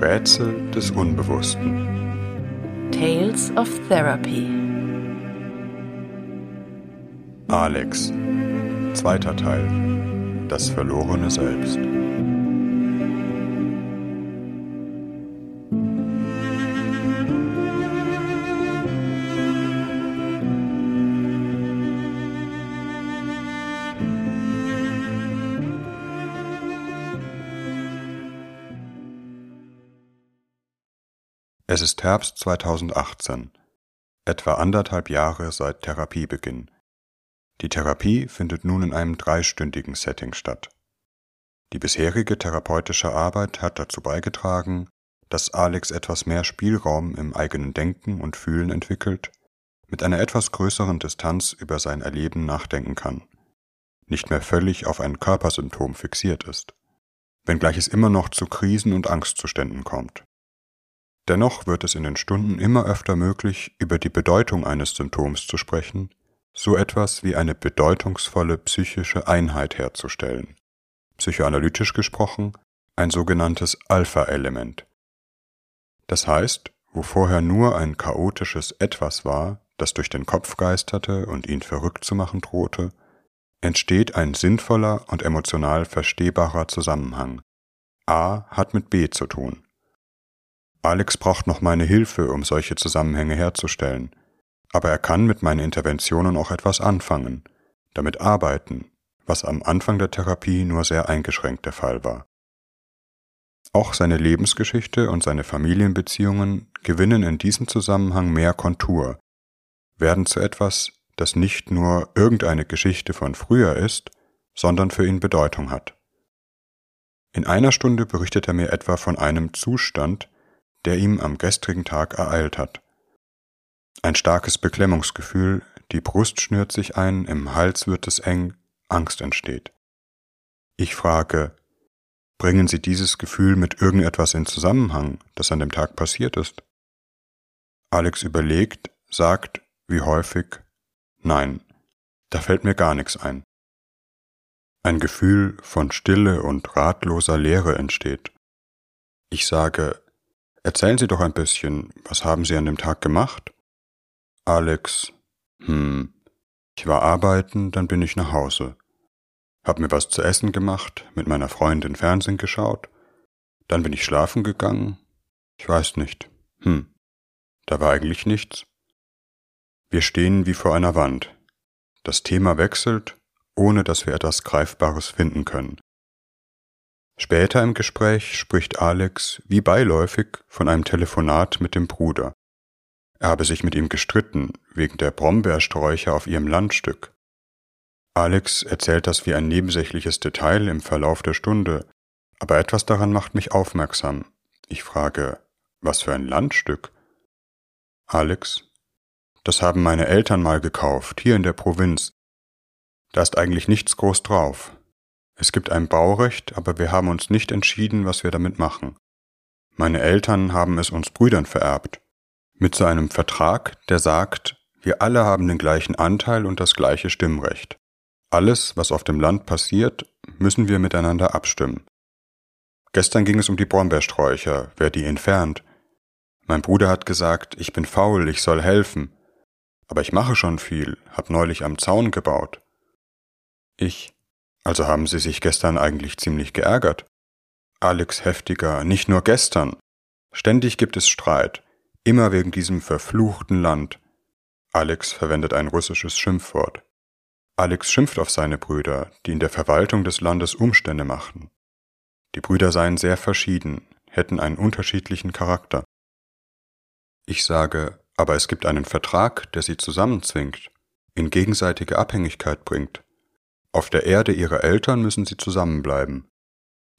Rätsel des Unbewussten. Tales of Therapy. Alex. Zweiter Teil. Das verlorene Selbst. Es ist Herbst 2018, etwa anderthalb Jahre seit Therapiebeginn. Die Therapie findet nun in einem dreistündigen Setting statt. Die bisherige therapeutische Arbeit hat dazu beigetragen, dass Alex etwas mehr Spielraum im eigenen Denken und Fühlen entwickelt, mit einer etwas größeren Distanz über sein Erleben nachdenken kann, nicht mehr völlig auf ein Körpersymptom fixiert ist, wenngleich es immer noch zu Krisen und Angstzuständen kommt. Dennoch wird es in den Stunden immer öfter möglich, über die Bedeutung eines Symptoms zu sprechen, so etwas wie eine bedeutungsvolle psychische Einheit herzustellen. Psychoanalytisch gesprochen ein sogenanntes Alpha-Element. Das heißt, wo vorher nur ein chaotisches Etwas war, das durch den Kopf geisterte und ihn verrückt zu machen drohte, entsteht ein sinnvoller und emotional verstehbarer Zusammenhang. A hat mit B zu tun. Alex braucht noch meine Hilfe, um solche Zusammenhänge herzustellen, aber er kann mit meinen Interventionen auch etwas anfangen, damit arbeiten, was am Anfang der Therapie nur sehr eingeschränkt der Fall war. Auch seine Lebensgeschichte und seine Familienbeziehungen gewinnen in diesem Zusammenhang mehr Kontur, werden zu etwas, das nicht nur irgendeine Geschichte von früher ist, sondern für ihn Bedeutung hat. In einer Stunde berichtet er mir etwa von einem Zustand, der ihm am gestrigen Tag ereilt hat. Ein starkes Beklemmungsgefühl, die Brust schnürt sich ein, im Hals wird es eng, Angst entsteht. Ich frage, bringen Sie dieses Gefühl mit irgendetwas in Zusammenhang, das an dem Tag passiert ist? Alex überlegt, sagt, wie häufig, nein, da fällt mir gar nichts ein. Ein Gefühl von Stille und ratloser Leere entsteht. Ich sage, Erzählen Sie doch ein bisschen, was haben Sie an dem Tag gemacht? Alex, hm, ich war arbeiten, dann bin ich nach Hause. Hab mir was zu essen gemacht, mit meiner Freundin Fernsehen geschaut, dann bin ich schlafen gegangen. Ich weiß nicht. Hm, da war eigentlich nichts. Wir stehen wie vor einer Wand. Das Thema wechselt, ohne dass wir etwas Greifbares finden können. Später im Gespräch spricht Alex wie beiläufig von einem Telefonat mit dem Bruder. Er habe sich mit ihm gestritten wegen der Brombeersträucher auf ihrem Landstück. Alex erzählt das wie ein nebensächliches Detail im Verlauf der Stunde, aber etwas daran macht mich aufmerksam. Ich frage, was für ein Landstück? Alex, das haben meine Eltern mal gekauft, hier in der Provinz. Da ist eigentlich nichts groß drauf. Es gibt ein Baurecht, aber wir haben uns nicht entschieden, was wir damit machen. Meine Eltern haben es uns Brüdern vererbt. Mit so einem Vertrag, der sagt, wir alle haben den gleichen Anteil und das gleiche Stimmrecht. Alles, was auf dem Land passiert, müssen wir miteinander abstimmen. Gestern ging es um die Brombeersträucher, wer die entfernt. Mein Bruder hat gesagt, ich bin faul, ich soll helfen. Aber ich mache schon viel, hab neulich am Zaun gebaut. Ich, also haben Sie sich gestern eigentlich ziemlich geärgert. Alex heftiger, nicht nur gestern. Ständig gibt es Streit, immer wegen diesem verfluchten Land. Alex verwendet ein russisches Schimpfwort. Alex schimpft auf seine Brüder, die in der Verwaltung des Landes Umstände machten. Die Brüder seien sehr verschieden, hätten einen unterschiedlichen Charakter. Ich sage, aber es gibt einen Vertrag, der sie zusammenzwingt, in gegenseitige Abhängigkeit bringt. Auf der Erde ihrer Eltern müssen sie zusammenbleiben.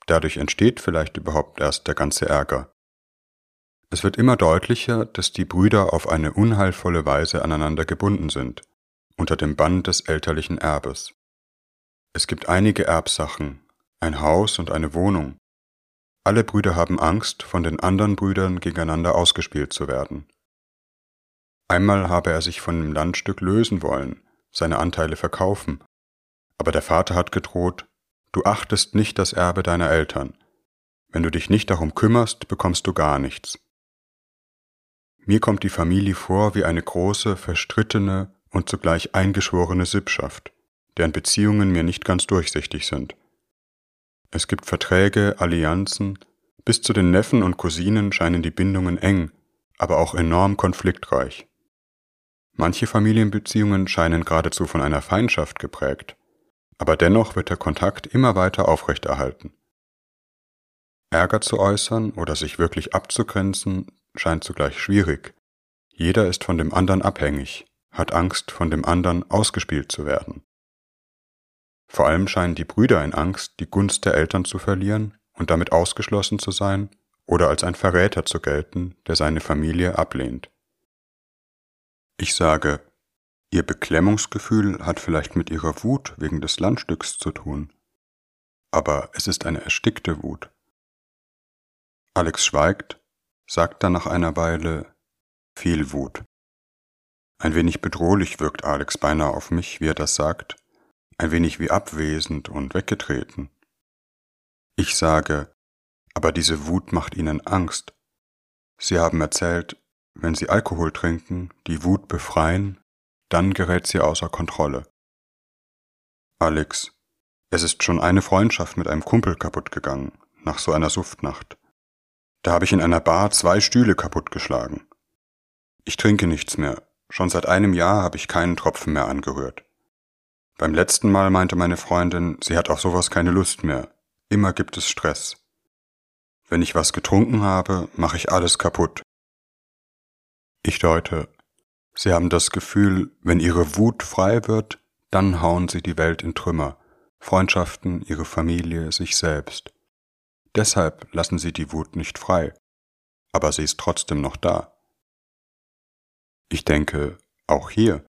Dadurch entsteht vielleicht überhaupt erst der ganze Ärger. Es wird immer deutlicher, dass die Brüder auf eine unheilvolle Weise aneinander gebunden sind, unter dem Bann des elterlichen Erbes. Es gibt einige Erbsachen, ein Haus und eine Wohnung. Alle Brüder haben Angst, von den anderen Brüdern gegeneinander ausgespielt zu werden. Einmal habe er sich von dem Landstück lösen wollen, seine Anteile verkaufen, aber der Vater hat gedroht, du achtest nicht das Erbe deiner Eltern. Wenn du dich nicht darum kümmerst, bekommst du gar nichts. Mir kommt die Familie vor wie eine große, verstrittene und zugleich eingeschworene Sippschaft, deren Beziehungen mir nicht ganz durchsichtig sind. Es gibt Verträge, Allianzen, bis zu den Neffen und Cousinen scheinen die Bindungen eng, aber auch enorm konfliktreich. Manche Familienbeziehungen scheinen geradezu von einer Feindschaft geprägt, aber dennoch wird der Kontakt immer weiter aufrechterhalten. Ärger zu äußern oder sich wirklich abzugrenzen scheint zugleich schwierig. Jeder ist von dem anderen abhängig, hat Angst, von dem anderen ausgespielt zu werden. Vor allem scheinen die Brüder in Angst, die Gunst der Eltern zu verlieren und damit ausgeschlossen zu sein oder als ein Verräter zu gelten, der seine Familie ablehnt. Ich sage, Ihr Beklemmungsgefühl hat vielleicht mit Ihrer Wut wegen des Landstücks zu tun, aber es ist eine erstickte Wut. Alex schweigt, sagt dann nach einer Weile viel Wut. Ein wenig bedrohlich wirkt Alex beinahe auf mich, wie er das sagt, ein wenig wie abwesend und weggetreten. Ich sage, aber diese Wut macht ihnen Angst. Sie haben erzählt, wenn sie Alkohol trinken, die Wut befreien, dann gerät sie außer Kontrolle. Alex, es ist schon eine Freundschaft mit einem Kumpel kaputt gegangen, nach so einer Suftnacht. Da habe ich in einer Bar zwei Stühle kaputtgeschlagen. Ich trinke nichts mehr, schon seit einem Jahr habe ich keinen Tropfen mehr angerührt. Beim letzten Mal meinte meine Freundin, sie hat auf sowas keine Lust mehr, immer gibt es Stress. Wenn ich was getrunken habe, mache ich alles kaputt. Ich deute, Sie haben das Gefühl, wenn Ihre Wut frei wird, dann hauen Sie die Welt in Trümmer, Freundschaften, Ihre Familie, sich selbst. Deshalb lassen Sie die Wut nicht frei, aber sie ist trotzdem noch da. Ich denke, auch hier,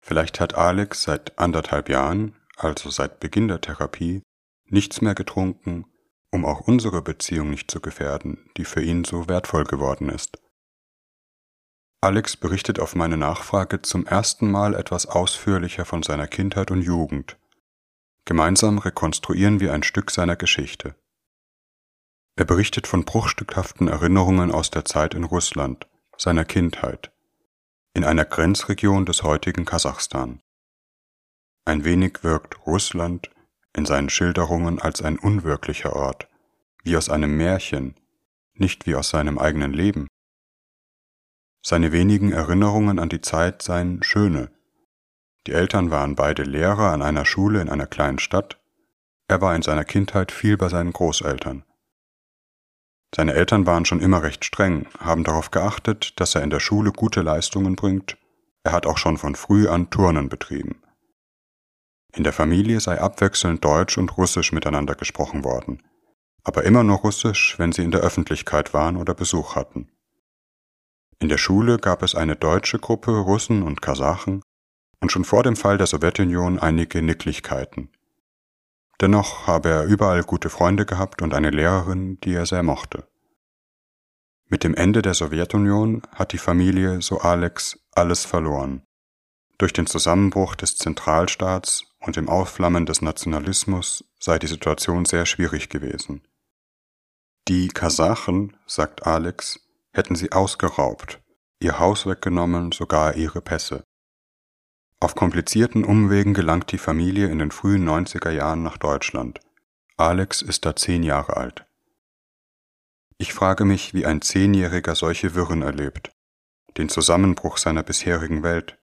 vielleicht hat Alex seit anderthalb Jahren, also seit Beginn der Therapie, nichts mehr getrunken um auch unsere Beziehung nicht zu gefährden, die für ihn so wertvoll geworden ist. Alex berichtet auf meine Nachfrage zum ersten Mal etwas ausführlicher von seiner Kindheit und Jugend. Gemeinsam rekonstruieren wir ein Stück seiner Geschichte. Er berichtet von bruchstückhaften Erinnerungen aus der Zeit in Russland, seiner Kindheit, in einer Grenzregion des heutigen Kasachstan. Ein wenig wirkt Russland in seinen Schilderungen als ein unwirklicher Ort, wie aus einem Märchen, nicht wie aus seinem eigenen Leben. Seine wenigen Erinnerungen an die Zeit seien schöne. Die Eltern waren beide Lehrer an einer Schule in einer kleinen Stadt. Er war in seiner Kindheit viel bei seinen Großeltern. Seine Eltern waren schon immer recht streng, haben darauf geachtet, dass er in der Schule gute Leistungen bringt. Er hat auch schon von früh an Turnen betrieben. In der Familie sei abwechselnd Deutsch und Russisch miteinander gesprochen worden, aber immer nur Russisch, wenn sie in der Öffentlichkeit waren oder Besuch hatten. In der Schule gab es eine deutsche Gruppe Russen und Kasachen und schon vor dem Fall der Sowjetunion einige Nicklichkeiten. Dennoch habe er überall gute Freunde gehabt und eine Lehrerin, die er sehr mochte. Mit dem Ende der Sowjetunion hat die Familie, so Alex, alles verloren. Durch den Zusammenbruch des Zentralstaats und dem Aufflammen des Nationalismus sei die Situation sehr schwierig gewesen. Die Kasachen, sagt Alex, hätten sie ausgeraubt, ihr Haus weggenommen, sogar ihre Pässe. Auf komplizierten Umwegen gelangt die Familie in den frühen 90er Jahren nach Deutschland. Alex ist da zehn Jahre alt. Ich frage mich, wie ein Zehnjähriger solche Wirren erlebt, den Zusammenbruch seiner bisherigen Welt,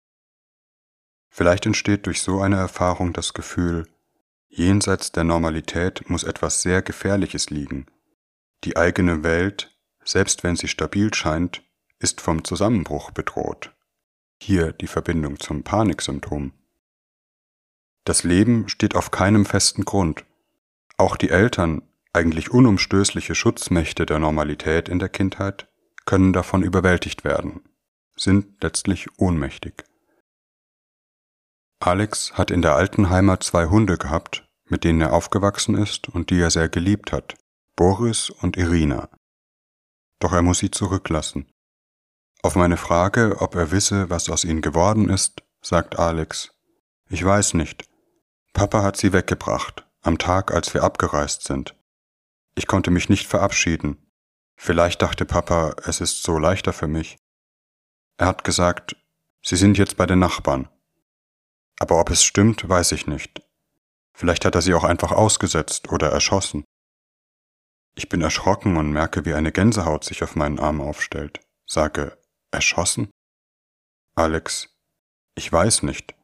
Vielleicht entsteht durch so eine Erfahrung das Gefühl, jenseits der Normalität muss etwas sehr Gefährliches liegen. Die eigene Welt, selbst wenn sie stabil scheint, ist vom Zusammenbruch bedroht. Hier die Verbindung zum Paniksymptom. Das Leben steht auf keinem festen Grund. Auch die Eltern, eigentlich unumstößliche Schutzmächte der Normalität in der Kindheit, können davon überwältigt werden, sind letztlich ohnmächtig. Alex hat in der alten Heimat zwei Hunde gehabt, mit denen er aufgewachsen ist und die er sehr geliebt hat, Boris und Irina. Doch er muss sie zurücklassen. Auf meine Frage, ob er wisse, was aus ihnen geworden ist, sagt Alex, ich weiß nicht. Papa hat sie weggebracht, am Tag, als wir abgereist sind. Ich konnte mich nicht verabschieden. Vielleicht dachte Papa, es ist so leichter für mich. Er hat gesagt, Sie sind jetzt bei den Nachbarn. Aber ob es stimmt, weiß ich nicht. Vielleicht hat er sie auch einfach ausgesetzt oder erschossen. Ich bin erschrocken und merke, wie eine Gänsehaut sich auf meinen Arm aufstellt. Sage, erschossen? Alex, ich weiß nicht.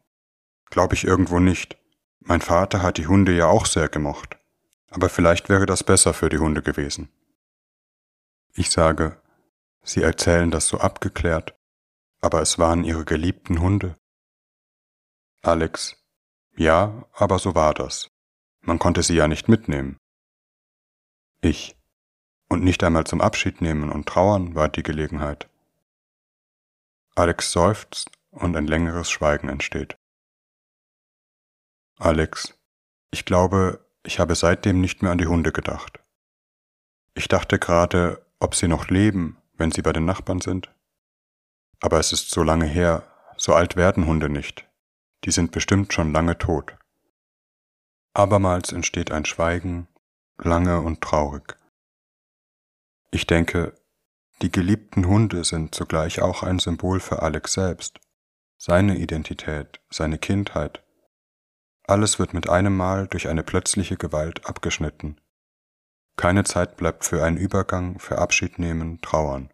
Glaube ich irgendwo nicht. Mein Vater hat die Hunde ja auch sehr gemocht. Aber vielleicht wäre das besser für die Hunde gewesen. Ich sage, Sie erzählen das so abgeklärt, aber es waren Ihre geliebten Hunde. Alex, ja, aber so war das. Man konnte sie ja nicht mitnehmen. Ich. Und nicht einmal zum Abschied nehmen und trauern war die Gelegenheit. Alex seufzt und ein längeres Schweigen entsteht. Alex, ich glaube, ich habe seitdem nicht mehr an die Hunde gedacht. Ich dachte gerade, ob sie noch leben, wenn sie bei den Nachbarn sind. Aber es ist so lange her, so alt werden Hunde nicht. Die sind bestimmt schon lange tot. Abermals entsteht ein Schweigen, lange und traurig. Ich denke, die geliebten Hunde sind zugleich auch ein Symbol für Alex selbst, seine Identität, seine Kindheit. Alles wird mit einem Mal durch eine plötzliche Gewalt abgeschnitten. Keine Zeit bleibt für einen Übergang, für Abschied nehmen, trauern.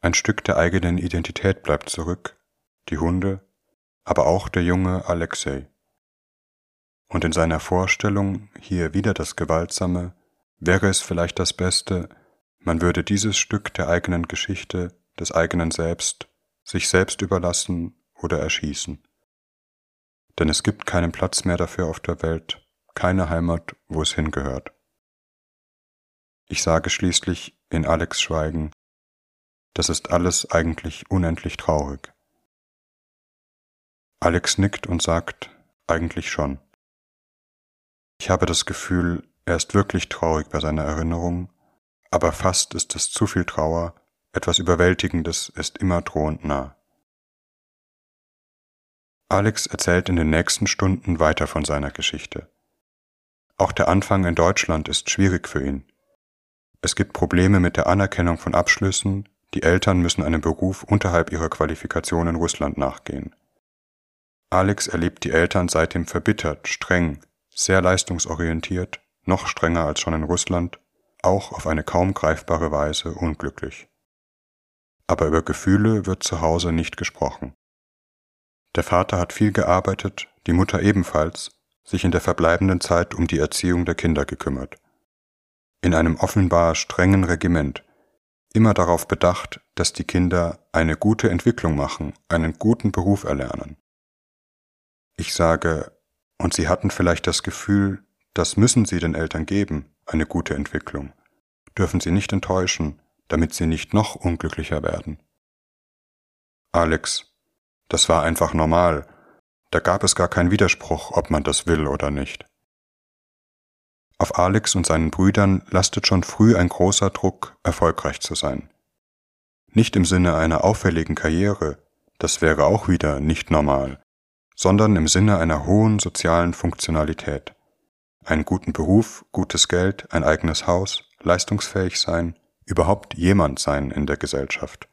Ein Stück der eigenen Identität bleibt zurück, die Hunde, aber auch der junge Alexei. Und in seiner Vorstellung, hier wieder das Gewaltsame, wäre es vielleicht das Beste, man würde dieses Stück der eigenen Geschichte, des eigenen Selbst, sich selbst überlassen oder erschießen. Denn es gibt keinen Platz mehr dafür auf der Welt, keine Heimat, wo es hingehört. Ich sage schließlich in Alex Schweigen, das ist alles eigentlich unendlich traurig. Alex nickt und sagt, eigentlich schon. Ich habe das Gefühl, er ist wirklich traurig bei seiner Erinnerung, aber fast ist es zu viel Trauer, etwas Überwältigendes ist immer drohend nah. Alex erzählt in den nächsten Stunden weiter von seiner Geschichte. Auch der Anfang in Deutschland ist schwierig für ihn. Es gibt Probleme mit der Anerkennung von Abschlüssen, die Eltern müssen einem Beruf unterhalb ihrer Qualifikation in Russland nachgehen. Alex erlebt die Eltern seitdem verbittert, streng, sehr leistungsorientiert, noch strenger als schon in Russland, auch auf eine kaum greifbare Weise unglücklich. Aber über Gefühle wird zu Hause nicht gesprochen. Der Vater hat viel gearbeitet, die Mutter ebenfalls, sich in der verbleibenden Zeit um die Erziehung der Kinder gekümmert. In einem offenbar strengen Regiment, immer darauf bedacht, dass die Kinder eine gute Entwicklung machen, einen guten Beruf erlernen. Ich sage, und sie hatten vielleicht das Gefühl, das müssen sie den Eltern geben, eine gute Entwicklung, dürfen sie nicht enttäuschen, damit sie nicht noch unglücklicher werden. Alex, das war einfach normal, da gab es gar keinen Widerspruch, ob man das will oder nicht. Auf Alex und seinen Brüdern lastet schon früh ein großer Druck, erfolgreich zu sein. Nicht im Sinne einer auffälligen Karriere, das wäre auch wieder nicht normal, sondern im Sinne einer hohen sozialen Funktionalität. Einen guten Beruf, gutes Geld, ein eigenes Haus, leistungsfähig sein, überhaupt jemand sein in der Gesellschaft.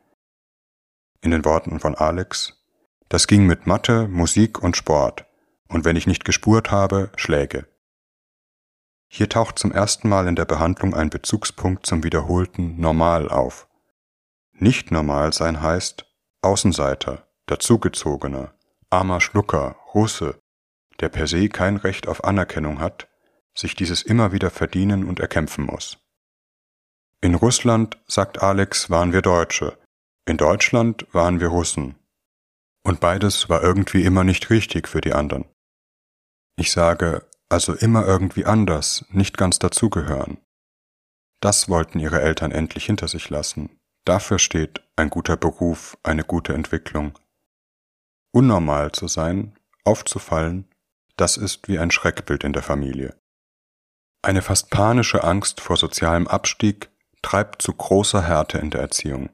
In den Worten von Alex, das ging mit Mathe, Musik und Sport, und wenn ich nicht gespurt habe, Schläge. Hier taucht zum ersten Mal in der Behandlung ein Bezugspunkt zum wiederholten Normal auf. Nicht normal sein heißt Außenseiter, Dazugezogener, armer Schlucker, Russe, der per se kein Recht auf Anerkennung hat, sich dieses immer wieder verdienen und erkämpfen muss. In Russland, sagt Alex, waren wir Deutsche, in Deutschland waren wir Russen. Und beides war irgendwie immer nicht richtig für die anderen. Ich sage, also immer irgendwie anders, nicht ganz dazugehören. Das wollten ihre Eltern endlich hinter sich lassen. Dafür steht ein guter Beruf, eine gute Entwicklung, Unnormal zu sein, aufzufallen, das ist wie ein Schreckbild in der Familie. Eine fast panische Angst vor sozialem Abstieg treibt zu großer Härte in der Erziehung.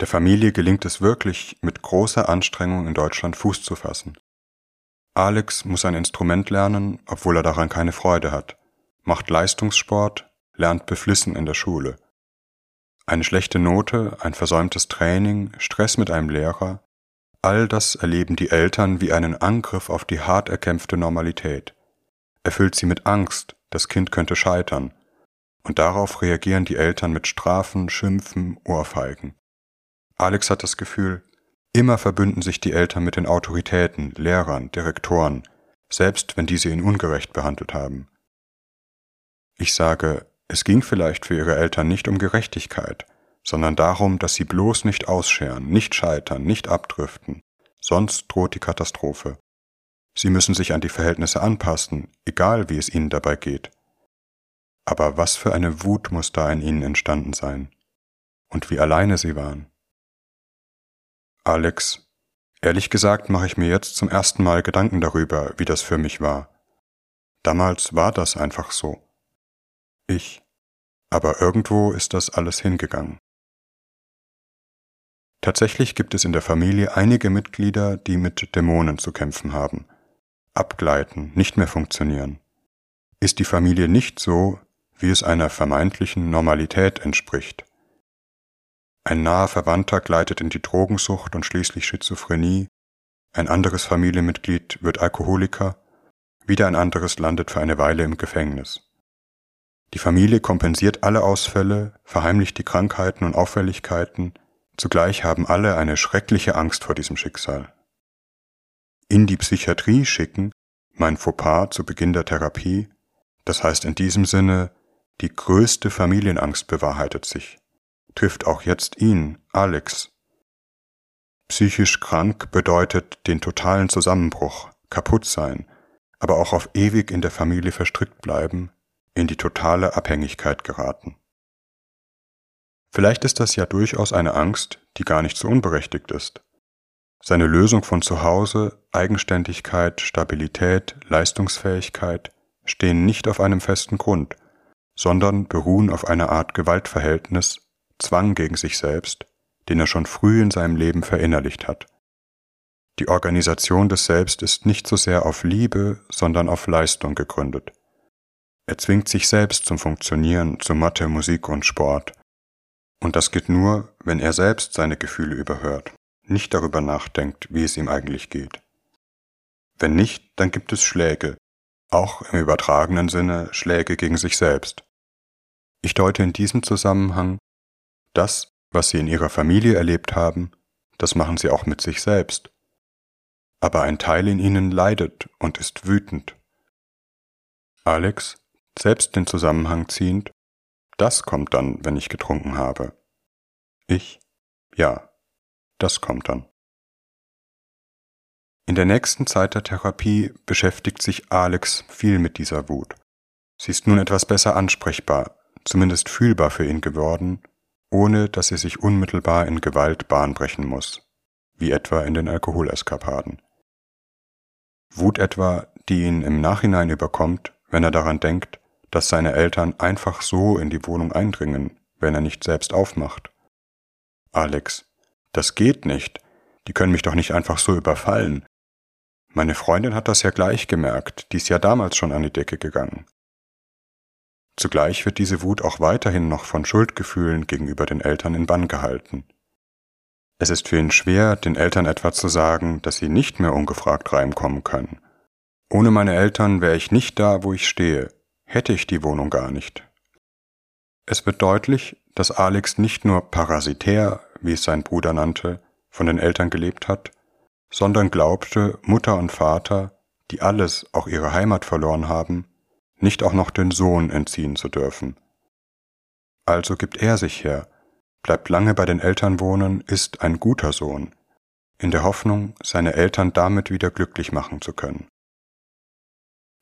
Der Familie gelingt es wirklich, mit großer Anstrengung in Deutschland Fuß zu fassen. Alex muss ein Instrument lernen, obwohl er daran keine Freude hat. macht Leistungssport, lernt beflissen in der Schule. Eine schlechte Note, ein versäumtes Training, Stress mit einem Lehrer, all das erleben die Eltern wie einen Angriff auf die hart erkämpfte Normalität. Erfüllt sie mit Angst, das Kind könnte scheitern, und darauf reagieren die Eltern mit Strafen, Schimpfen, Ohrfeigen. Alex hat das Gefühl, immer verbünden sich die Eltern mit den Autoritäten, Lehrern, Direktoren, selbst wenn diese ihn ungerecht behandelt haben. Ich sage, es ging vielleicht für ihre Eltern nicht um Gerechtigkeit, sondern darum, dass sie bloß nicht ausscheren, nicht scheitern, nicht abdriften, sonst droht die Katastrophe. Sie müssen sich an die Verhältnisse anpassen, egal wie es ihnen dabei geht. Aber was für eine Wut muss da in ihnen entstanden sein? Und wie alleine sie waren. Alex, ehrlich gesagt mache ich mir jetzt zum ersten Mal Gedanken darüber, wie das für mich war. Damals war das einfach so ich. Aber irgendwo ist das alles hingegangen. Tatsächlich gibt es in der Familie einige Mitglieder, die mit Dämonen zu kämpfen haben, abgleiten, nicht mehr funktionieren. Ist die Familie nicht so, wie es einer vermeintlichen Normalität entspricht? Ein naher Verwandter gleitet in die Drogensucht und schließlich Schizophrenie, ein anderes Familienmitglied wird Alkoholiker, wieder ein anderes landet für eine Weile im Gefängnis. Die Familie kompensiert alle Ausfälle, verheimlicht die Krankheiten und Auffälligkeiten, zugleich haben alle eine schreckliche Angst vor diesem Schicksal. In die Psychiatrie schicken, mein Fauxpas zu Beginn der Therapie, das heißt in diesem Sinne, die größte Familienangst bewahrheitet sich, trifft auch jetzt ihn, Alex. Psychisch krank bedeutet den totalen Zusammenbruch, kaputt sein, aber auch auf ewig in der Familie verstrickt bleiben, in die totale Abhängigkeit geraten. Vielleicht ist das ja durchaus eine Angst, die gar nicht so unberechtigt ist. Seine Lösung von zu Hause, Eigenständigkeit, Stabilität, Leistungsfähigkeit stehen nicht auf einem festen Grund, sondern beruhen auf einer Art Gewaltverhältnis, Zwang gegen sich selbst, den er schon früh in seinem Leben verinnerlicht hat. Die Organisation des Selbst ist nicht so sehr auf Liebe, sondern auf Leistung gegründet. Er zwingt sich selbst zum Funktionieren, zu Mathe, Musik und Sport. Und das geht nur, wenn er selbst seine Gefühle überhört, nicht darüber nachdenkt, wie es ihm eigentlich geht. Wenn nicht, dann gibt es Schläge, auch im übertragenen Sinne Schläge gegen sich selbst. Ich deute in diesem Zusammenhang, das, was Sie in Ihrer Familie erlebt haben, das machen Sie auch mit sich selbst. Aber ein Teil in Ihnen leidet und ist wütend. Alex, selbst den Zusammenhang ziehend, das kommt dann, wenn ich getrunken habe. Ich, ja, das kommt dann. In der nächsten Zeit der Therapie beschäftigt sich Alex viel mit dieser Wut. Sie ist nun etwas besser ansprechbar, zumindest fühlbar für ihn geworden, ohne dass sie sich unmittelbar in Gewalt Bahn brechen muss, wie etwa in den Alkoholeskapaden. Wut etwa, die ihn im Nachhinein überkommt, wenn er daran denkt, dass seine Eltern einfach so in die Wohnung eindringen, wenn er nicht selbst aufmacht. Alex, das geht nicht. Die können mich doch nicht einfach so überfallen. Meine Freundin hat das ja gleich gemerkt, die ist ja damals schon an die Decke gegangen. Zugleich wird diese Wut auch weiterhin noch von Schuldgefühlen gegenüber den Eltern in Bann gehalten. Es ist für ihn schwer, den Eltern etwa zu sagen, dass sie nicht mehr ungefragt reinkommen können. Ohne meine Eltern wäre ich nicht da, wo ich stehe, hätte ich die Wohnung gar nicht. Es wird deutlich, dass Alex nicht nur parasitär, wie es sein Bruder nannte, von den Eltern gelebt hat, sondern glaubte, Mutter und Vater, die alles, auch ihre Heimat verloren haben, nicht auch noch den Sohn entziehen zu dürfen. Also gibt er sich her, bleibt lange bei den Eltern wohnen, ist ein guter Sohn, in der Hoffnung, seine Eltern damit wieder glücklich machen zu können.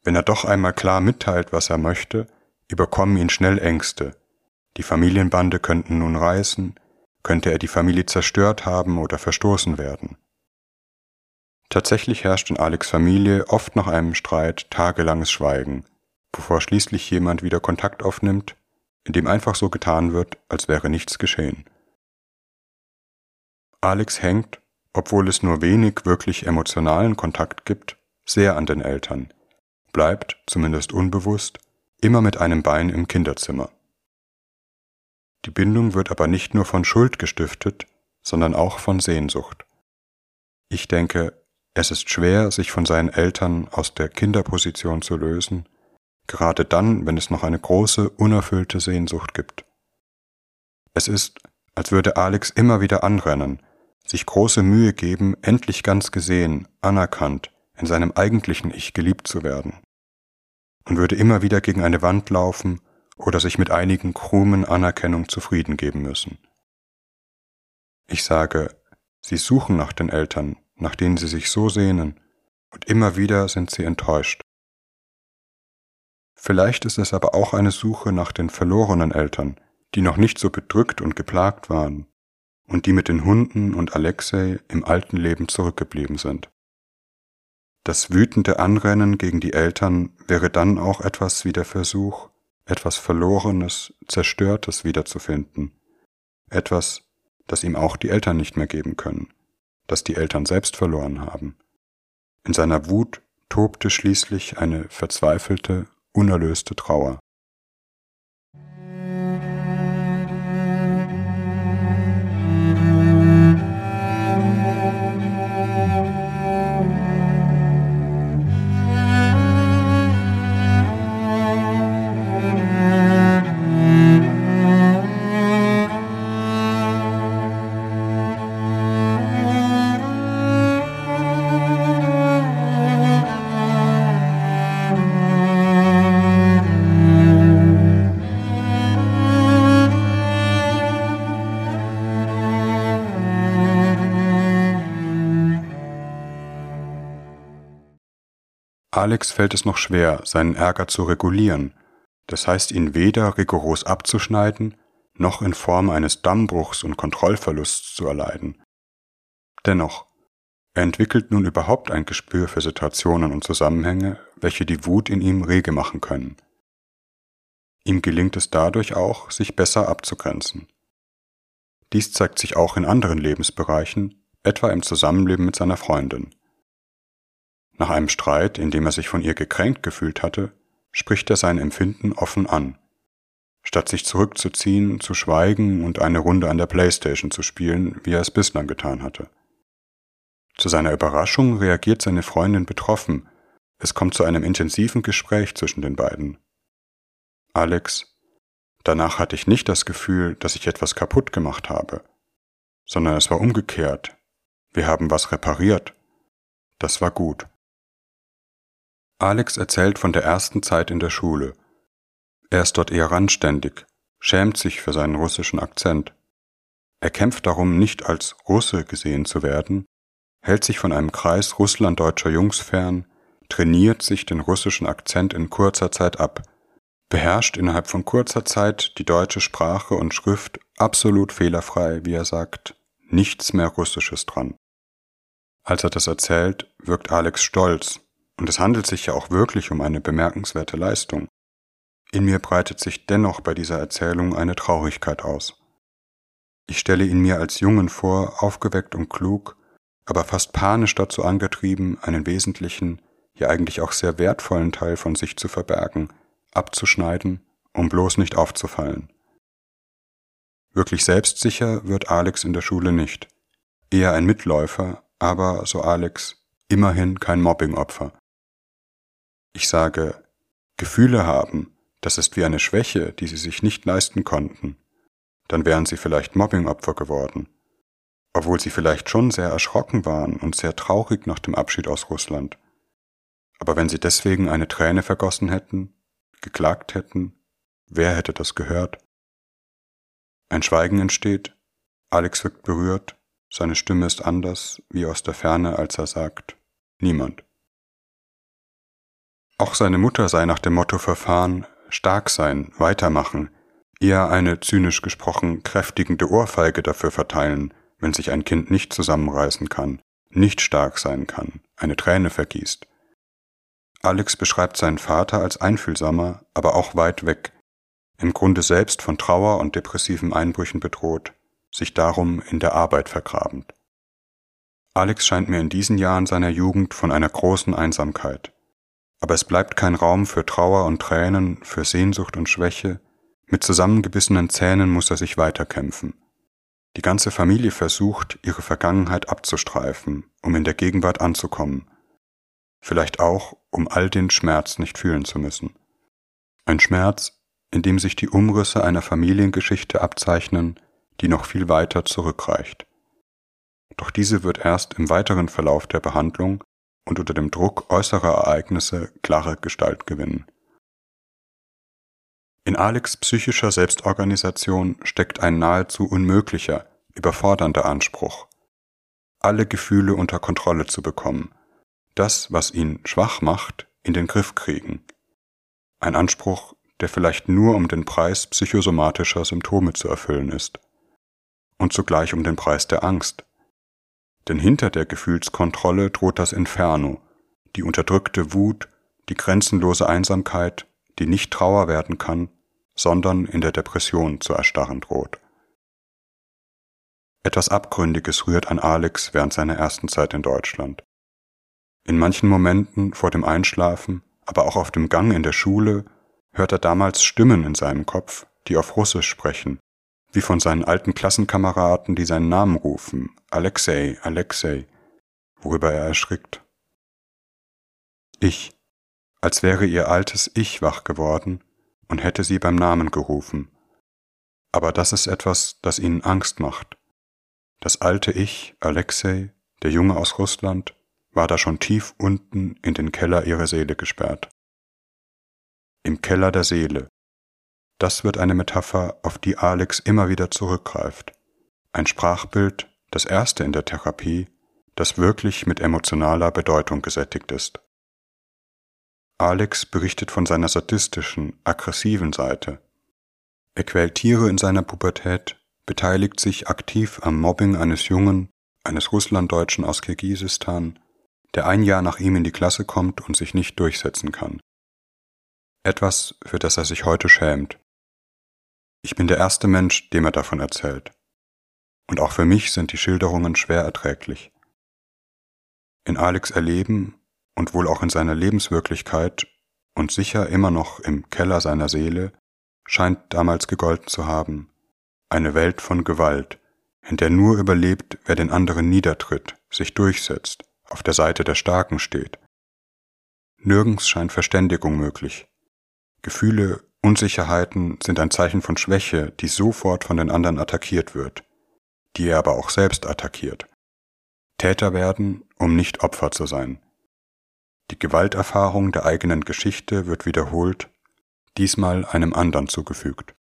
Wenn er doch einmal klar mitteilt, was er möchte, überkommen ihn schnell Ängste. Die Familienbande könnten nun reißen, könnte er die Familie zerstört haben oder verstoßen werden. Tatsächlich herrscht in Alex Familie oft nach einem Streit tagelanges Schweigen, bevor schließlich jemand wieder Kontakt aufnimmt, in dem einfach so getan wird, als wäre nichts geschehen. Alex hängt, obwohl es nur wenig wirklich emotionalen Kontakt gibt, sehr an den Eltern, bleibt, zumindest unbewusst, immer mit einem Bein im Kinderzimmer. Die Bindung wird aber nicht nur von Schuld gestiftet, sondern auch von Sehnsucht. Ich denke, es ist schwer, sich von seinen Eltern aus der Kinderposition zu lösen, gerade dann, wenn es noch eine große, unerfüllte Sehnsucht gibt. Es ist, als würde Alex immer wieder anrennen, sich große Mühe geben, endlich ganz gesehen, anerkannt, in seinem eigentlichen Ich geliebt zu werden. Und würde immer wieder gegen eine Wand laufen oder sich mit einigen Krumen Anerkennung zufrieden geben müssen. Ich sage, sie suchen nach den Eltern, nach denen sie sich so sehnen, und immer wieder sind sie enttäuscht. Vielleicht ist es aber auch eine Suche nach den verlorenen Eltern, die noch nicht so bedrückt und geplagt waren und die mit den Hunden und Alexei im alten Leben zurückgeblieben sind. Das wütende Anrennen gegen die Eltern wäre dann auch etwas wie der Versuch, etwas Verlorenes, Zerstörtes wiederzufinden, etwas, das ihm auch die Eltern nicht mehr geben können, das die Eltern selbst verloren haben. In seiner Wut tobte schließlich eine verzweifelte, unerlöste Trauer. Alex fällt es noch schwer, seinen Ärger zu regulieren, das heißt ihn weder rigoros abzuschneiden, noch in Form eines Dammbruchs und Kontrollverlusts zu erleiden. Dennoch, er entwickelt nun überhaupt ein Gespür für Situationen und Zusammenhänge, welche die Wut in ihm rege machen können. Ihm gelingt es dadurch auch, sich besser abzugrenzen. Dies zeigt sich auch in anderen Lebensbereichen, etwa im Zusammenleben mit seiner Freundin. Nach einem Streit, in dem er sich von ihr gekränkt gefühlt hatte, spricht er sein Empfinden offen an. Statt sich zurückzuziehen, zu schweigen und eine Runde an der Playstation zu spielen, wie er es bislang getan hatte. Zu seiner Überraschung reagiert seine Freundin betroffen. Es kommt zu einem intensiven Gespräch zwischen den beiden. Alex, danach hatte ich nicht das Gefühl, dass ich etwas kaputt gemacht habe, sondern es war umgekehrt. Wir haben was repariert. Das war gut. Alex erzählt von der ersten Zeit in der Schule. Er ist dort eher randständig, schämt sich für seinen russischen Akzent. Er kämpft darum, nicht als Russe gesehen zu werden, hält sich von einem Kreis russlanddeutscher Jungs fern, trainiert sich den russischen Akzent in kurzer Zeit ab, beherrscht innerhalb von kurzer Zeit die deutsche Sprache und Schrift absolut fehlerfrei, wie er sagt, nichts mehr Russisches dran. Als er das erzählt, wirkt Alex stolz, und es handelt sich ja auch wirklich um eine bemerkenswerte Leistung. In mir breitet sich dennoch bei dieser Erzählung eine Traurigkeit aus. Ich stelle ihn mir als Jungen vor, aufgeweckt und klug, aber fast panisch dazu angetrieben, einen wesentlichen, ja eigentlich auch sehr wertvollen Teil von sich zu verbergen, abzuschneiden, um bloß nicht aufzufallen. Wirklich selbstsicher wird Alex in der Schule nicht. Eher ein Mitläufer, aber, so Alex, immerhin kein Mobbingopfer. Ich sage, Gefühle haben, das ist wie eine Schwäche, die sie sich nicht leisten konnten. Dann wären sie vielleicht Mobbingopfer geworden. Obwohl sie vielleicht schon sehr erschrocken waren und sehr traurig nach dem Abschied aus Russland. Aber wenn sie deswegen eine Träne vergossen hätten, geklagt hätten, wer hätte das gehört? Ein Schweigen entsteht, Alex wirkt berührt, seine Stimme ist anders, wie aus der Ferne, als er sagt, niemand. Auch seine Mutter sei nach dem Motto verfahren, stark sein, weitermachen, eher eine zynisch gesprochen kräftigende Ohrfeige dafür verteilen, wenn sich ein Kind nicht zusammenreißen kann, nicht stark sein kann, eine Träne vergießt. Alex beschreibt seinen Vater als einfühlsamer, aber auch weit weg, im Grunde selbst von Trauer und depressiven Einbrüchen bedroht, sich darum in der Arbeit vergrabend. Alex scheint mir in diesen Jahren seiner Jugend von einer großen Einsamkeit, Aber es bleibt kein Raum für Trauer und Tränen, für Sehnsucht und Schwäche. Mit zusammengebissenen Zähnen muss er sich weiterkämpfen. Die ganze Familie versucht, ihre Vergangenheit abzustreifen, um in der Gegenwart anzukommen. Vielleicht auch, um all den Schmerz nicht fühlen zu müssen. Ein Schmerz, in dem sich die Umrisse einer Familiengeschichte abzeichnen, die noch viel weiter zurückreicht. Doch diese wird erst im weiteren Verlauf der Behandlung und unter dem Druck äußerer Ereignisse klare Gestalt gewinnen. In Alex psychischer Selbstorganisation steckt ein nahezu unmöglicher, überfordernder Anspruch, alle Gefühle unter Kontrolle zu bekommen, das, was ihn schwach macht, in den Griff kriegen. Ein Anspruch, der vielleicht nur um den Preis psychosomatischer Symptome zu erfüllen ist. Und zugleich um den Preis der Angst, denn hinter der Gefühlskontrolle droht das Inferno, die unterdrückte Wut, die grenzenlose Einsamkeit, die nicht Trauer werden kann, sondern in der Depression zu erstarren droht. Etwas Abgründiges rührt an Alex während seiner ersten Zeit in Deutschland. In manchen Momenten vor dem Einschlafen, aber auch auf dem Gang in der Schule, hört er damals Stimmen in seinem Kopf, die auf Russisch sprechen wie von seinen alten Klassenkameraden, die seinen Namen rufen, Alexei, Alexei, worüber er erschrickt. Ich, als wäre ihr altes Ich wach geworden und hätte sie beim Namen gerufen. Aber das ist etwas, das ihnen Angst macht. Das alte Ich, Alexei, der Junge aus Russland, war da schon tief unten in den Keller ihrer Seele gesperrt. Im Keller der Seele, das wird eine Metapher, auf die Alex immer wieder zurückgreift. Ein Sprachbild, das erste in der Therapie, das wirklich mit emotionaler Bedeutung gesättigt ist. Alex berichtet von seiner sadistischen, aggressiven Seite. Er quält Tiere in seiner Pubertät, beteiligt sich aktiv am Mobbing eines Jungen, eines Russlanddeutschen aus Kirgisistan, der ein Jahr nach ihm in die Klasse kommt und sich nicht durchsetzen kann. Etwas, für das er sich heute schämt, ich bin der erste Mensch, dem er davon erzählt. Und auch für mich sind die Schilderungen schwer erträglich. In Alex Erleben und wohl auch in seiner Lebenswirklichkeit und sicher immer noch im Keller seiner Seele scheint damals gegolten zu haben. Eine Welt von Gewalt, in der nur überlebt, wer den anderen niedertritt, sich durchsetzt, auf der Seite der Starken steht. Nirgends scheint Verständigung möglich. Gefühle Unsicherheiten sind ein Zeichen von Schwäche, die sofort von den anderen attackiert wird, die er aber auch selbst attackiert. Täter werden, um nicht Opfer zu sein. Die Gewalterfahrung der eigenen Geschichte wird wiederholt, diesmal einem anderen zugefügt.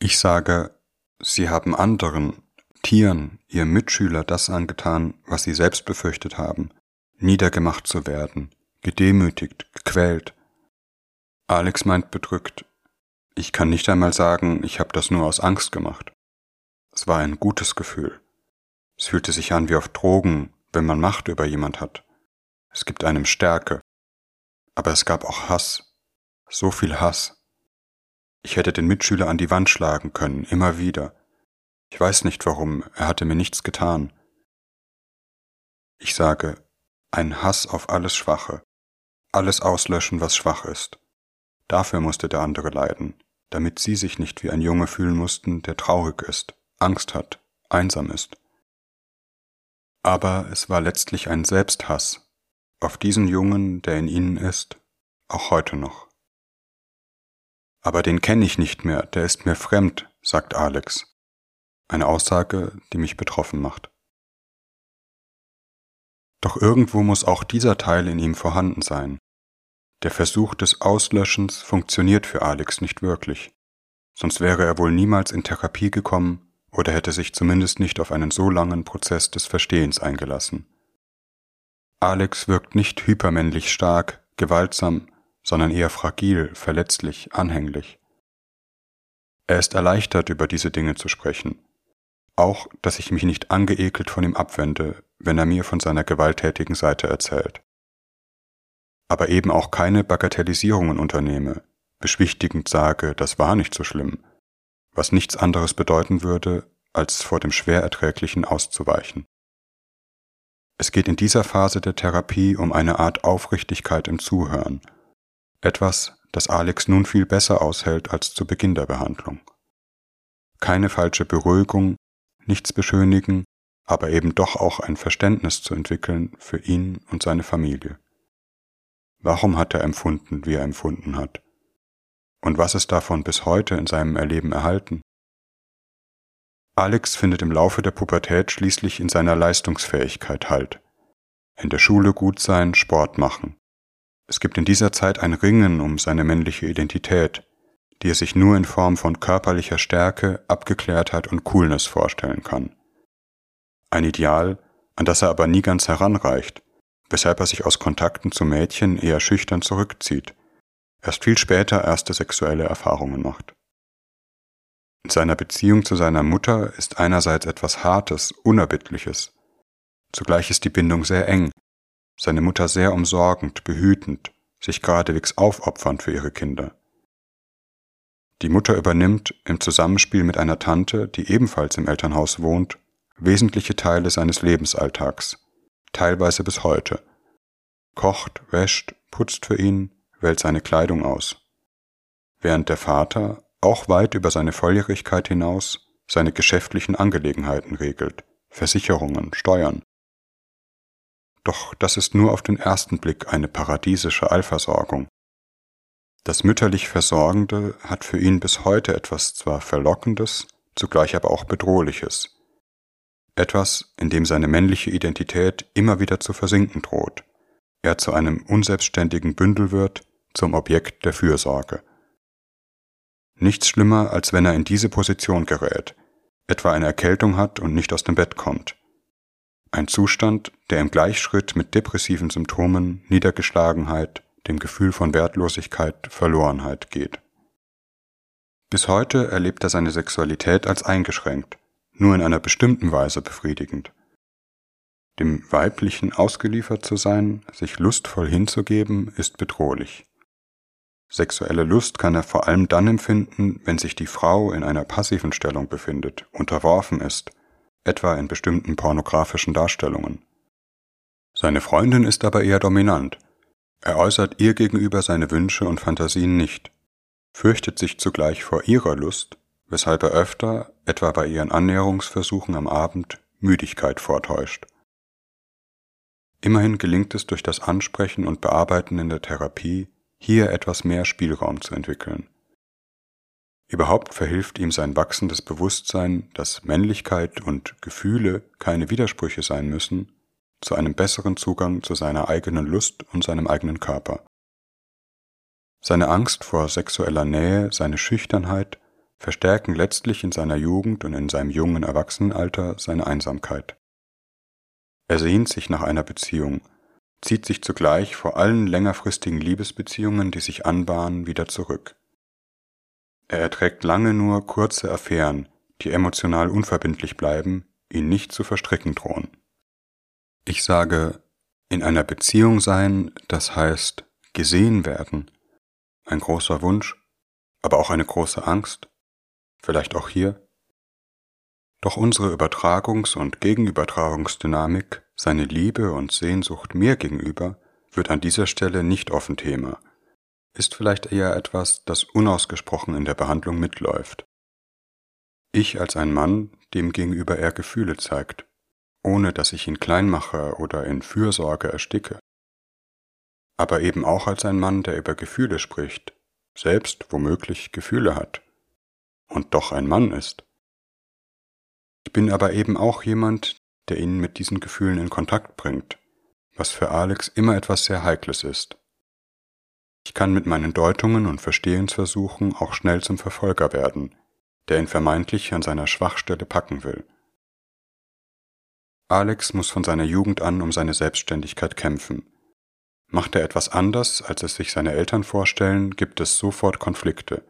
Ich sage, sie haben anderen, Tieren, ihrem Mitschüler das angetan, was sie selbst befürchtet haben, niedergemacht zu werden, gedemütigt, gequält, Alex meint bedrückt, ich kann nicht einmal sagen, ich habe das nur aus Angst gemacht. Es war ein gutes Gefühl. Es fühlte sich an wie auf Drogen, wenn man Macht über jemand hat. Es gibt einem Stärke. Aber es gab auch Hass. So viel Hass. Ich hätte den Mitschüler an die Wand schlagen können, immer wieder. Ich weiß nicht warum, er hatte mir nichts getan. Ich sage, ein Hass auf alles Schwache, alles auslöschen, was schwach ist. Dafür musste der andere leiden, damit sie sich nicht wie ein Junge fühlen mussten, der traurig ist, Angst hat, einsam ist. Aber es war letztlich ein Selbsthass auf diesen Jungen, der in ihnen ist, auch heute noch. Aber den kenne ich nicht mehr, der ist mir fremd, sagt Alex. Eine Aussage, die mich betroffen macht. Doch irgendwo muss auch dieser Teil in ihm vorhanden sein, der Versuch des Auslöschens funktioniert für Alex nicht wirklich, sonst wäre er wohl niemals in Therapie gekommen oder hätte sich zumindest nicht auf einen so langen Prozess des Verstehens eingelassen. Alex wirkt nicht hypermännlich stark, gewaltsam, sondern eher fragil, verletzlich, anhänglich. Er ist erleichtert, über diese Dinge zu sprechen. Auch, dass ich mich nicht angeekelt von ihm abwende, wenn er mir von seiner gewalttätigen Seite erzählt aber eben auch keine Bagatellisierungen unternehme, beschwichtigend sage, das war nicht so schlimm, was nichts anderes bedeuten würde, als vor dem Schwererträglichen auszuweichen. Es geht in dieser Phase der Therapie um eine Art Aufrichtigkeit im Zuhören, etwas, das Alex nun viel besser aushält als zu Beginn der Behandlung. Keine falsche Beruhigung, nichts beschönigen, aber eben doch auch ein Verständnis zu entwickeln für ihn und seine Familie. Warum hat er empfunden, wie er empfunden hat? Und was ist davon bis heute in seinem Erleben erhalten? Alex findet im Laufe der Pubertät schließlich in seiner Leistungsfähigkeit Halt. In der Schule gut sein, Sport machen. Es gibt in dieser Zeit ein Ringen um seine männliche Identität, die er sich nur in Form von körperlicher Stärke, Abgeklärtheit und Coolness vorstellen kann. Ein Ideal, an das er aber nie ganz heranreicht, weshalb er sich aus Kontakten zu Mädchen eher schüchtern zurückzieht, erst viel später erste sexuelle Erfahrungen macht. In seiner Beziehung zu seiner Mutter ist einerseits etwas Hartes, Unerbittliches, zugleich ist die Bindung sehr eng, seine Mutter sehr umsorgend, behütend, sich geradewegs aufopfernd für ihre Kinder. Die Mutter übernimmt im Zusammenspiel mit einer Tante, die ebenfalls im Elternhaus wohnt, wesentliche Teile seines Lebensalltags, teilweise bis heute, kocht, wäscht, putzt für ihn, wählt seine Kleidung aus. Während der Vater, auch weit über seine Volljährigkeit hinaus, seine geschäftlichen Angelegenheiten regelt, Versicherungen, Steuern. Doch das ist nur auf den ersten Blick eine paradiesische Allversorgung. Das mütterlich Versorgende hat für ihn bis heute etwas zwar Verlockendes, zugleich aber auch Bedrohliches. Etwas, in dem seine männliche Identität immer wieder zu versinken droht. Er zu einem unselbstständigen Bündel wird, zum Objekt der Fürsorge. Nichts schlimmer, als wenn er in diese Position gerät, etwa eine Erkältung hat und nicht aus dem Bett kommt. Ein Zustand, der im Gleichschritt mit depressiven Symptomen, Niedergeschlagenheit, dem Gefühl von Wertlosigkeit, Verlorenheit geht. Bis heute erlebt er seine Sexualität als eingeschränkt, nur in einer bestimmten Weise befriedigend. Dem Weiblichen ausgeliefert zu sein, sich lustvoll hinzugeben, ist bedrohlich. Sexuelle Lust kann er vor allem dann empfinden, wenn sich die Frau in einer passiven Stellung befindet, unterworfen ist etwa in bestimmten pornografischen Darstellungen. Seine Freundin ist aber eher dominant. Er äußert ihr gegenüber seine Wünsche und Fantasien nicht, fürchtet sich zugleich vor ihrer Lust, weshalb er öfter, etwa bei ihren Annäherungsversuchen am Abend, Müdigkeit vortäuscht. Immerhin gelingt es durch das Ansprechen und Bearbeiten in der Therapie, hier etwas mehr Spielraum zu entwickeln. Überhaupt verhilft ihm sein wachsendes Bewusstsein, dass Männlichkeit und Gefühle keine Widersprüche sein müssen, zu einem besseren Zugang zu seiner eigenen Lust und seinem eigenen Körper. Seine Angst vor sexueller Nähe, seine Schüchternheit verstärken letztlich in seiner Jugend und in seinem jungen Erwachsenenalter seine Einsamkeit. Er sehnt sich nach einer Beziehung, zieht sich zugleich vor allen längerfristigen Liebesbeziehungen, die sich anbahnen, wieder zurück. Er erträgt lange nur kurze Affären, die emotional unverbindlich bleiben, ihn nicht zu verstricken drohen. Ich sage, in einer Beziehung sein, das heißt gesehen werden, ein großer Wunsch, aber auch eine große Angst, vielleicht auch hier. Doch unsere Übertragungs- und Gegenübertragungsdynamik, seine Liebe und Sehnsucht mir gegenüber, wird an dieser Stelle nicht offen Thema, ist vielleicht eher etwas, das unausgesprochen in der Behandlung mitläuft. Ich als ein Mann, dem gegenüber er Gefühle zeigt, ohne dass ich ihn klein mache oder in Fürsorge ersticke. Aber eben auch als ein Mann, der über Gefühle spricht, selbst womöglich Gefühle hat und doch ein Mann ist. Ich bin aber eben auch jemand, der ihn mit diesen Gefühlen in Kontakt bringt, was für Alex immer etwas sehr Heikles ist. Ich kann mit meinen Deutungen und Verstehensversuchen auch schnell zum Verfolger werden, der ihn vermeintlich an seiner Schwachstelle packen will. Alex muss von seiner Jugend an um seine Selbstständigkeit kämpfen. Macht er etwas anders, als es sich seine Eltern vorstellen, gibt es sofort Konflikte.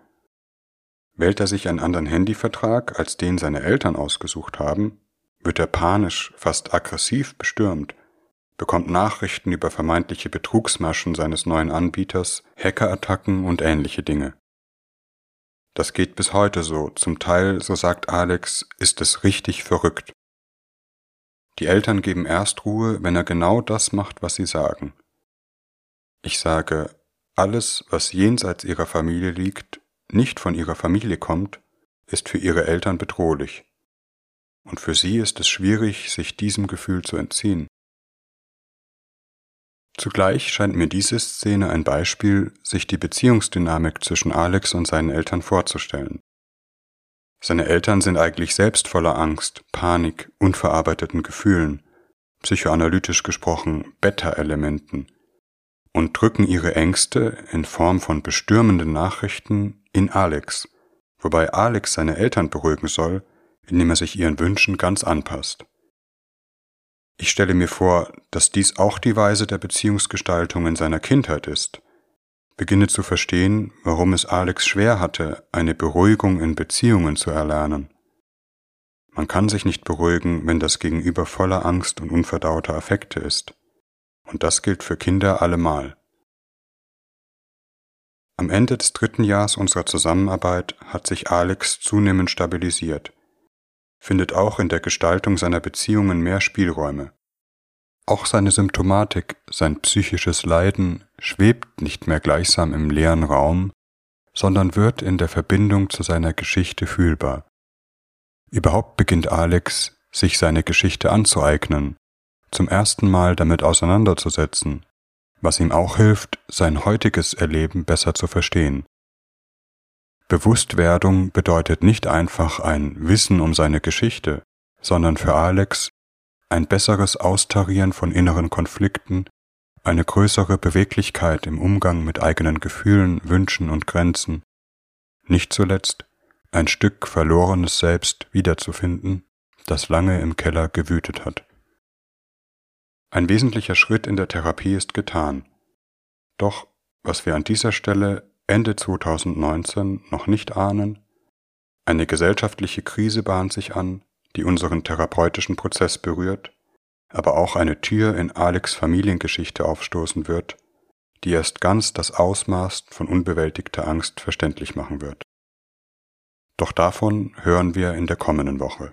Wählt er sich einen anderen Handyvertrag, als den seine Eltern ausgesucht haben, wird er panisch, fast aggressiv bestürmt bekommt Nachrichten über vermeintliche Betrugsmaschen seines neuen Anbieters, Hackerattacken und ähnliche Dinge. Das geht bis heute so, zum Teil, so sagt Alex, ist es richtig verrückt. Die Eltern geben erst Ruhe, wenn er genau das macht, was sie sagen. Ich sage, alles, was jenseits ihrer Familie liegt, nicht von ihrer Familie kommt, ist für ihre Eltern bedrohlich. Und für sie ist es schwierig, sich diesem Gefühl zu entziehen. Zugleich scheint mir diese Szene ein Beispiel, sich die Beziehungsdynamik zwischen Alex und seinen Eltern vorzustellen. Seine Eltern sind eigentlich selbst voller Angst, Panik, unverarbeiteten Gefühlen, psychoanalytisch gesprochen Beta-Elementen, und drücken ihre Ängste in Form von bestürmenden Nachrichten in Alex, wobei Alex seine Eltern beruhigen soll, indem er sich ihren Wünschen ganz anpasst. Ich stelle mir vor, dass dies auch die Weise der Beziehungsgestaltung in seiner Kindheit ist. Beginne zu verstehen, warum es Alex schwer hatte, eine Beruhigung in Beziehungen zu erlernen. Man kann sich nicht beruhigen, wenn das Gegenüber voller Angst und unverdauter Affekte ist. Und das gilt für Kinder allemal. Am Ende des dritten Jahres unserer Zusammenarbeit hat sich Alex zunehmend stabilisiert findet auch in der Gestaltung seiner Beziehungen mehr Spielräume. Auch seine Symptomatik, sein psychisches Leiden schwebt nicht mehr gleichsam im leeren Raum, sondern wird in der Verbindung zu seiner Geschichte fühlbar. Überhaupt beginnt Alex, sich seine Geschichte anzueignen, zum ersten Mal damit auseinanderzusetzen, was ihm auch hilft, sein heutiges Erleben besser zu verstehen. Bewusstwerdung bedeutet nicht einfach ein Wissen um seine Geschichte, sondern für Alex ein besseres Austarieren von inneren Konflikten, eine größere Beweglichkeit im Umgang mit eigenen Gefühlen, Wünschen und Grenzen, nicht zuletzt ein Stück verlorenes Selbst wiederzufinden, das lange im Keller gewütet hat. Ein wesentlicher Schritt in der Therapie ist getan. Doch was wir an dieser Stelle Ende 2019 noch nicht ahnen, eine gesellschaftliche Krise bahnt sich an, die unseren therapeutischen Prozess berührt, aber auch eine Tür in Alex Familiengeschichte aufstoßen wird, die erst ganz das Ausmaß von unbewältigter Angst verständlich machen wird. Doch davon hören wir in der kommenden Woche.